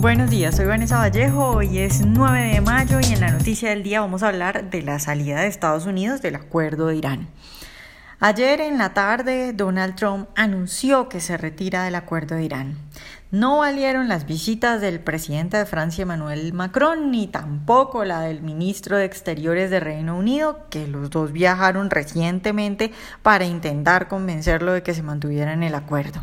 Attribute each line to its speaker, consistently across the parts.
Speaker 1: Buenos días, soy Vanessa Vallejo, hoy es 9 de mayo y en la noticia del día vamos a hablar de la salida de Estados Unidos del acuerdo de Irán. Ayer en la tarde Donald Trump anunció que se retira del acuerdo de Irán. No valieron las visitas del presidente de Francia Emmanuel Macron ni tampoco la del ministro de Exteriores de Reino Unido, que los dos viajaron recientemente para intentar convencerlo de que se mantuviera en el acuerdo.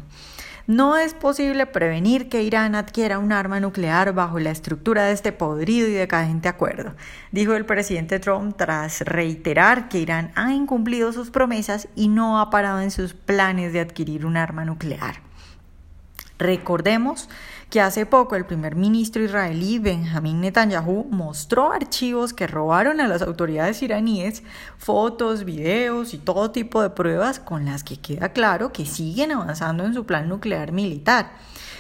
Speaker 1: No es posible prevenir que Irán adquiera un arma nuclear bajo la estructura de este podrido y decadente acuerdo, dijo el presidente Trump tras reiterar que Irán ha incumplido sus promesas y no ha parado en sus planes de adquirir un arma nuclear. Recordemos que hace poco el primer ministro israelí Benjamin Netanyahu mostró archivos que robaron a las autoridades iraníes, fotos, videos y todo tipo de pruebas con las que queda claro que siguen avanzando en su plan nuclear militar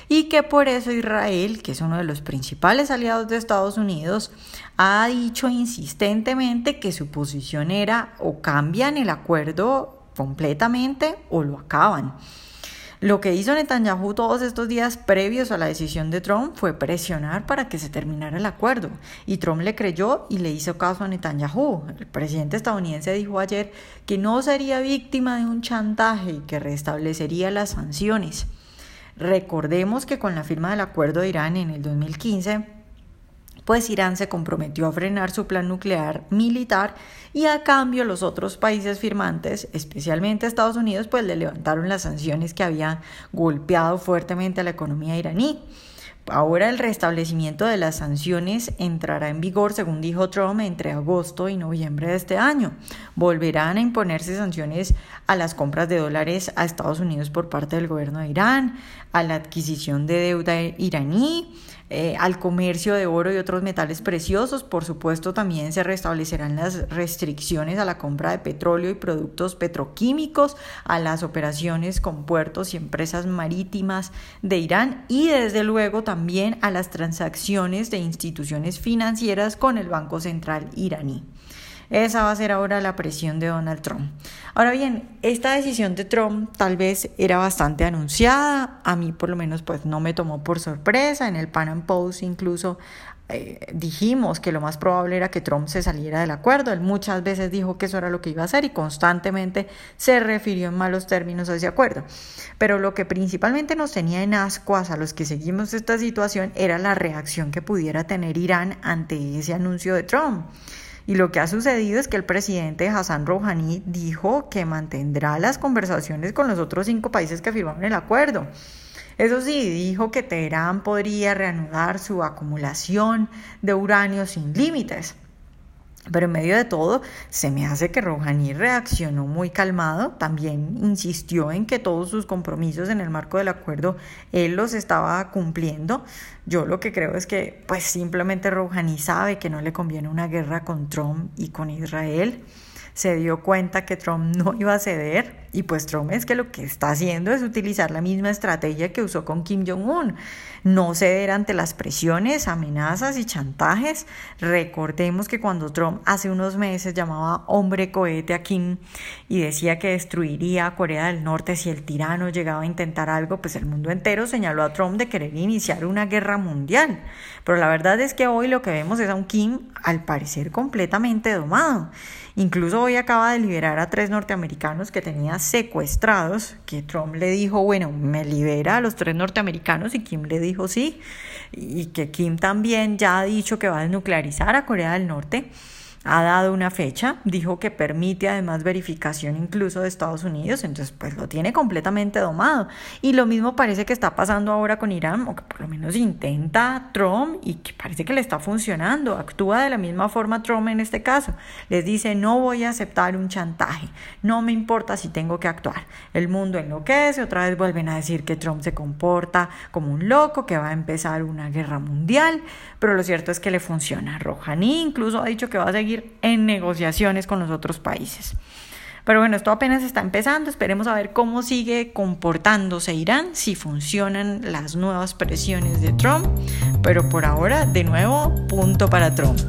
Speaker 1: y que por eso Israel, que es uno de los principales aliados de Estados Unidos, ha dicho insistentemente que su posición era o cambian el acuerdo completamente o lo acaban. Lo que hizo Netanyahu todos estos días previos a la decisión de Trump fue presionar para que se terminara el acuerdo. Y Trump le creyó y le hizo caso a Netanyahu. El presidente estadounidense dijo ayer que no sería víctima de un chantaje y que restablecería las sanciones. Recordemos que con la firma del acuerdo de Irán en el 2015, pues Irán se comprometió a frenar su plan nuclear militar y a cambio los otros países firmantes, especialmente Estados Unidos, pues le levantaron las sanciones que habían golpeado fuertemente a la economía iraní. Ahora el restablecimiento de las sanciones entrará en vigor, según dijo Trump, entre agosto y noviembre de este año. Volverán a imponerse sanciones a las compras de dólares a Estados Unidos por parte del gobierno de Irán, a la adquisición de deuda iraní, eh, al comercio de oro y otros metales preciosos. Por supuesto, también se restablecerán las restricciones a la compra de petróleo y productos petroquímicos, a las operaciones con puertos y empresas marítimas de Irán y desde luego también a las transacciones de instituciones financieras con el Banco Central iraní. Esa va a ser ahora la presión de Donald Trump. Ahora bien, esta decisión de Trump tal vez era bastante anunciada, a mí por lo menos pues no me tomó por sorpresa, en el Pan Am Post incluso eh, dijimos que lo más probable era que Trump se saliera del acuerdo. Él muchas veces dijo que eso era lo que iba a hacer y constantemente se refirió en malos términos a ese acuerdo. Pero lo que principalmente nos tenía en ascuas a los que seguimos esta situación era la reacción que pudiera tener Irán ante ese anuncio de Trump. Y lo que ha sucedido es que el presidente Hassan Rouhani dijo que mantendrá las conversaciones con los otros cinco países que firmaron el acuerdo. Eso sí, dijo que Teherán podría reanudar su acumulación de uranio sin límites. Pero en medio de todo, se me hace que Rouhani reaccionó muy calmado, también insistió en que todos sus compromisos en el marco del acuerdo él los estaba cumpliendo. Yo lo que creo es que pues simplemente Rouhani sabe que no le conviene una guerra con Trump y con Israel se dio cuenta que Trump no iba a ceder y pues Trump es que lo que está haciendo es utilizar la misma estrategia que usó con Kim Jong-un, no ceder ante las presiones, amenazas y chantajes. Recordemos que cuando Trump hace unos meses llamaba hombre cohete a Kim y decía que destruiría a Corea del Norte si el tirano llegaba a intentar algo, pues el mundo entero señaló a Trump de querer iniciar una guerra mundial. Pero la verdad es que hoy lo que vemos es a un Kim al parecer completamente domado. Incluso hoy acaba de liberar a tres norteamericanos que tenía secuestrados, que Trump le dijo, bueno, me libera a los tres norteamericanos y Kim le dijo sí, y que Kim también ya ha dicho que va a desnuclearizar a Corea del Norte ha dado una fecha, dijo que permite además verificación incluso de Estados Unidos, entonces pues lo tiene completamente domado. Y lo mismo parece que está pasando ahora con Irán, o que por lo menos intenta Trump y que parece que le está funcionando. Actúa de la misma forma Trump en este caso. Les dice, no voy a aceptar un chantaje, no me importa si tengo que actuar. El mundo enloquece, otra vez vuelven a decir que Trump se comporta como un loco, que va a empezar una guerra mundial, pero lo cierto es que le funciona. Rouhani incluso ha dicho que va a en negociaciones con los otros países. Pero bueno, esto apenas está empezando, esperemos a ver cómo sigue comportándose Irán, si funcionan las nuevas presiones de Trump, pero por ahora, de nuevo, punto para Trump.